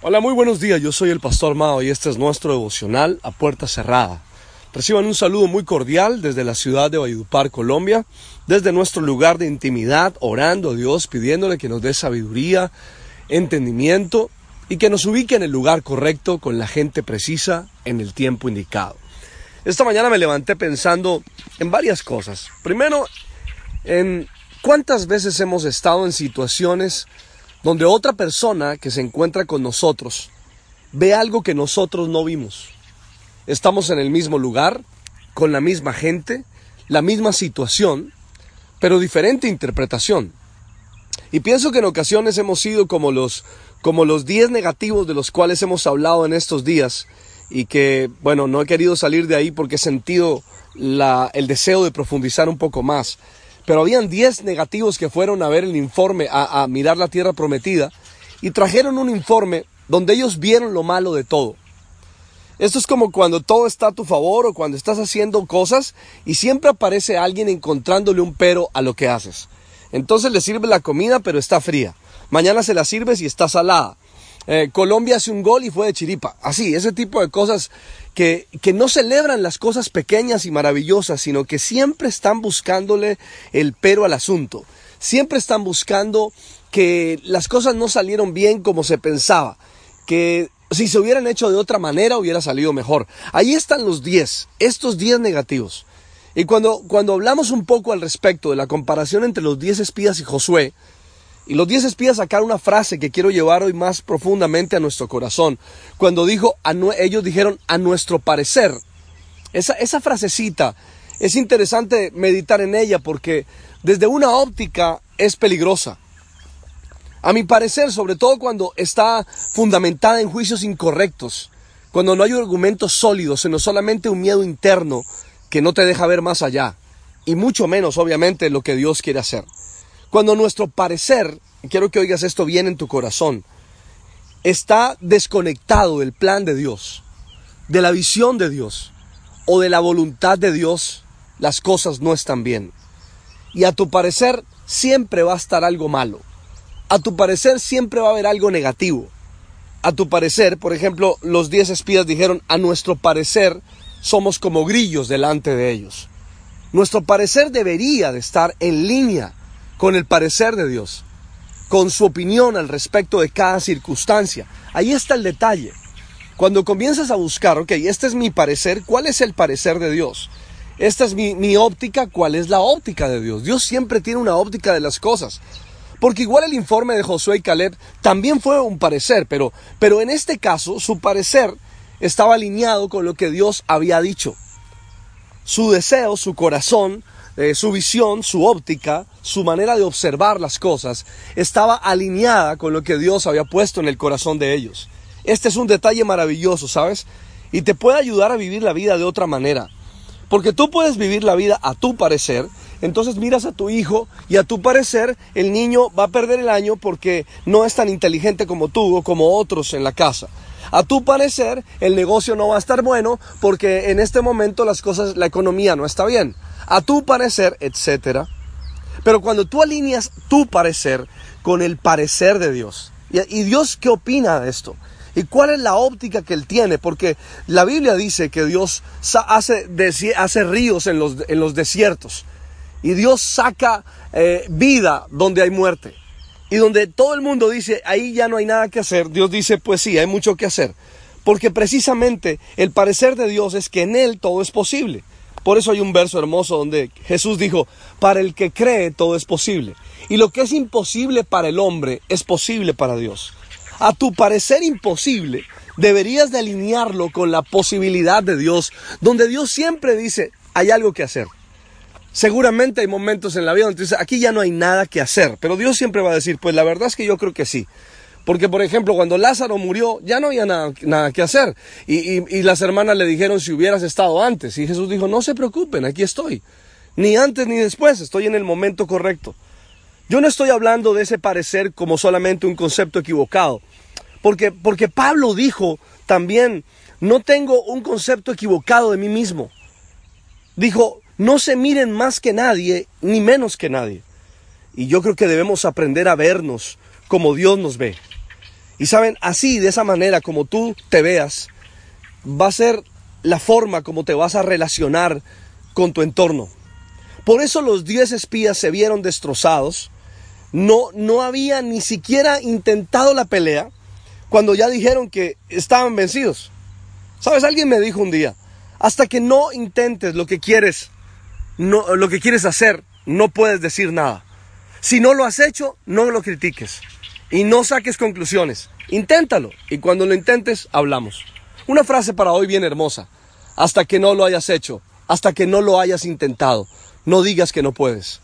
Hola, muy buenos días. Yo soy el Pastor Mao y este es nuestro devocional a puerta cerrada. Reciban un saludo muy cordial desde la ciudad de Valledupar, Colombia, desde nuestro lugar de intimidad, orando a Dios, pidiéndole que nos dé sabiduría, entendimiento y que nos ubique en el lugar correcto con la gente precisa en el tiempo indicado. Esta mañana me levanté pensando en varias cosas. Primero, en cuántas veces hemos estado en situaciones donde otra persona que se encuentra con nosotros ve algo que nosotros no vimos. Estamos en el mismo lugar, con la misma gente, la misma situación, pero diferente interpretación. Y pienso que en ocasiones hemos sido como los como los 10 negativos de los cuales hemos hablado en estos días y que, bueno, no he querido salir de ahí porque he sentido la, el deseo de profundizar un poco más pero habían 10 negativos que fueron a ver el informe, a, mirar la tierra prometida, y trajeron un informe donde ellos vieron lo malo de todo. Esto es como cuando todo está a tu favor o cuando estás haciendo cosas y siempre aparece alguien encontrándole un pero a lo que haces. Entonces le sirve la comida pero está fría. Mañana se la sirves y está salada. Eh, Colombia hace un gol y fue de chiripa. Así, ese tipo de cosas que, que no celebran las cosas pequeñas y maravillosas, sino que siempre están buscándole el pero al asunto. Siempre están buscando que las cosas no salieron bien como se pensaba, que si se hubieran hecho de otra manera hubiera salido mejor. Ahí están los 10, estos 10 negativos. Y cuando, cuando hablamos un poco al respecto de la comparación entre los 10 espías y Josué, y los diez espías sacaron una frase que quiero llevar hoy más profundamente a nuestro corazón. Cuando dijo, ellos dijeron a nuestro parecer. Esa, esa frasecita es interesante meditar en ella porque desde una óptica es peligrosa. A mi parecer, sobre todo cuando está fundamentada en juicios incorrectos, cuando no hay argumentos sólidos, sino solamente un miedo interno que no te deja ver más allá, y mucho menos, obviamente, lo que Dios quiere hacer. Cuando nuestro parecer, quiero que oigas esto bien en tu corazón, está desconectado del plan de Dios, de la visión de Dios o de la voluntad de Dios, las cosas no están bien. Y a tu parecer siempre va a estar algo malo. A tu parecer siempre va a haber algo negativo. A tu parecer, por ejemplo, los diez espías dijeron, a nuestro parecer somos como grillos delante de ellos. Nuestro parecer debería de estar en línea con el parecer de Dios, con su opinión al respecto de cada circunstancia. Ahí está el detalle. Cuando comienzas a buscar, ok, este es mi parecer, ¿cuál es el parecer de Dios? Esta es mi, óptica, ¿cuál es la óptica de Dios? Dios siempre tiene una óptica de las cosas. Porque igual el informe de Josué y Caleb también fue un parecer, pero, pero en este caso su parecer estaba alineado con lo que Dios había dicho. Su deseo, su corazón, eh, su visión, su óptica, su manera de observar las cosas estaba alineada con lo que Dios había puesto en el corazón de ellos. Este es un detalle maravilloso, ¿sabes? Y te puede ayudar a vivir la vida de otra manera. Porque tú puedes vivir la vida a tu parecer, entonces miras a tu hijo y a tu parecer el niño va a perder el año porque no es tan inteligente como tú o como otros en la casa. A tu parecer el negocio no va a estar bueno porque en este momento las cosas, la economía no está bien a tu parecer, etcétera. Pero cuando tú alineas tu parecer con el parecer de Dios, y, Dios qué opina de esto, y cuál es la óptica que Él tiene, porque la Biblia dice que Dios hace, hace ríos en los, en los, desiertos, y Dios saca eh, vida donde hay muerte. Y donde todo el mundo dice, ahí ya no hay nada que hacer, Dios dice, pues sí, hay mucho que hacer. Porque precisamente el parecer de Dios es que en Él todo es posible. Por eso hay un verso hermoso donde Jesús dijo, para el que cree todo es posible. Y lo que es imposible para el hombre es posible para Dios. A tu parecer imposible, deberías de alinearlo con la posibilidad de Dios, donde Dios siempre dice, hay algo que hacer. Seguramente hay momentos en la vida donde dice, aquí ya no hay nada que hacer, pero Dios siempre va a decir, pues la verdad es que yo creo que sí. Porque, por ejemplo, cuando Lázaro murió, ya no había nada, nada que hacer. Y, las hermanas le dijeron si hubieras estado antes. Y Jesús dijo, no se preocupen, aquí estoy. Ni antes ni después, estoy en el momento correcto. Yo no estoy hablando de ese parecer como solamente un concepto equivocado. Porque, porque Pablo dijo también, no tengo un concepto equivocado de mí mismo. Dijo, no se miren más que nadie, ni menos que nadie. Y yo creo que debemos aprender a vernos como Dios nos ve. Y saben, así, de esa manera, como tú te veas, va a ser la forma como te vas a relacionar con tu entorno. Por eso los diez espías se vieron destrozados. No, no habían ni siquiera intentado la pelea cuando ya dijeron que estaban vencidos. ¿Sabes? Alguien me dijo un día, hasta que no intentes lo que quieres, no, lo que quieres hacer, no puedes decir nada. Si no lo has hecho, no lo critiques y no saques conclusiones. Inténtalo y cuando lo intentes, hablamos. Una frase para hoy bien hermosa. Hasta que no lo hayas hecho, hasta que no lo hayas intentado, no digas que no puedes.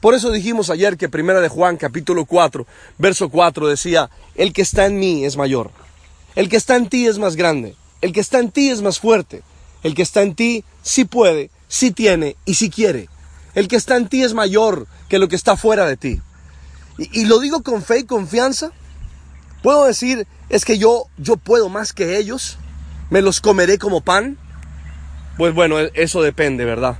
Por eso dijimos ayer que Primera de Juan capítulo 4, verso 4 decía, el que está en mí es mayor. El que está en ti es más grande. El que está en ti es más fuerte. El que está en ti sí puede, sí tiene y sí quiere. El que está en ti es mayor que lo que está fuera de ti. Y, lo digo con fe y confianza. Puedo decir, es que yo, yo puedo más que ellos. Me los comeré como pan. Pues bueno, e, eso depende, ¿verdad?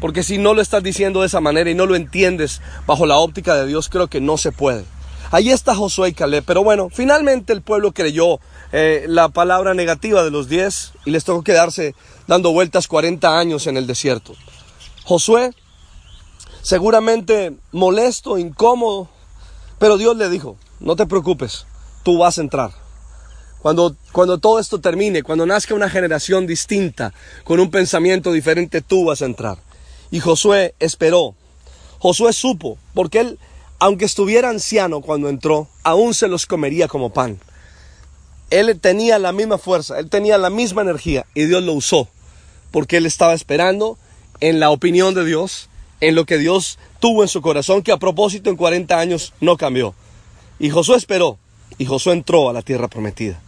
Porque si no lo estás diciendo de esa manera y no lo entiendes bajo la óptica de Dios, creo que no se puede. Ahí está Josué y Caleb. Pero bueno, finalmente el pueblo creyó eh, la palabra negativa de los diez y les tocó quedarse dando vueltas 40 años en el desierto. Josué, seguramente molesto, incómodo, pero Dios le dijo, no te preocupes, tú vas a entrar. Cuando, cuando todo esto termine, cuando nazca una generación distinta, con un pensamiento diferente, tú vas a entrar. Y Josué esperó. Josué supo, porque él, aunque estuviera anciano cuando entró, aún se los comería como pan. Él tenía la misma fuerza, él tenía la misma energía y Dios lo usó, porque él estaba esperando en la opinión de Dios, en lo que Dios tuvo en su corazón, que a propósito en 40 años no cambió. Y Josué esperó, y Josué entró a la tierra prometida.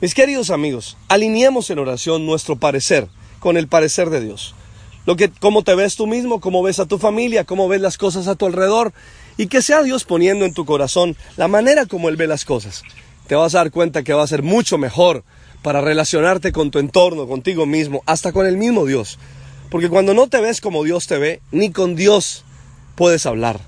Mis queridos amigos, alineemos en oración nuestro parecer con el parecer de Dios. Lo que, cómo te ves tú mismo, cómo ves a tu familia, cómo ves las cosas a tu alrededor, y que sea Dios poniendo en tu corazón la manera como Él ve las cosas te vas a dar cuenta que va a ser mucho mejor para relacionarte con tu entorno, contigo mismo, hasta con el mismo Dios. Porque cuando no te ves como Dios te ve, ni con Dios puedes hablar.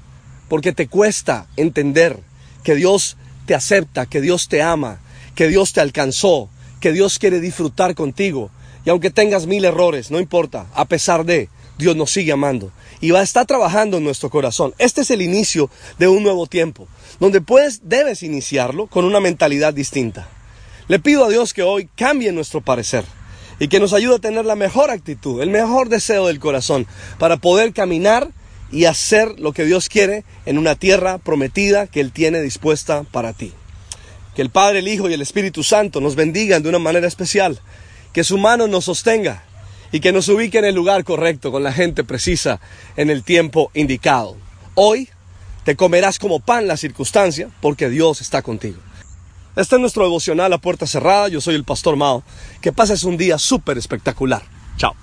Porque te cuesta entender que Dios te acepta, que Dios te ama, que Dios te alcanzó, que Dios quiere disfrutar contigo. Y aunque tengas mil errores, no importa, a pesar de, Dios nos sigue amando y va a estar trabajando en nuestro corazón. Este es el inicio de un nuevo tiempo, donde puedes, debes iniciarlo con una mentalidad distinta. Le pido a Dios que hoy cambie nuestro parecer y que nos ayude a tener la mejor actitud, el mejor deseo del corazón para poder caminar y hacer lo que Dios quiere en una tierra prometida que Él tiene dispuesta para ti. Que el Padre, el Hijo y el Espíritu Santo nos bendigan de una manera especial, que su mano nos sostenga y que nos ubique en el lugar correcto, con la gente precisa, en el tiempo indicado. Hoy te comerás como pan la circunstancia, porque Dios está contigo. Este es nuestro devocional a puerta cerrada. Yo soy el Pastor Mao. Que pases un día súper espectacular. Chao.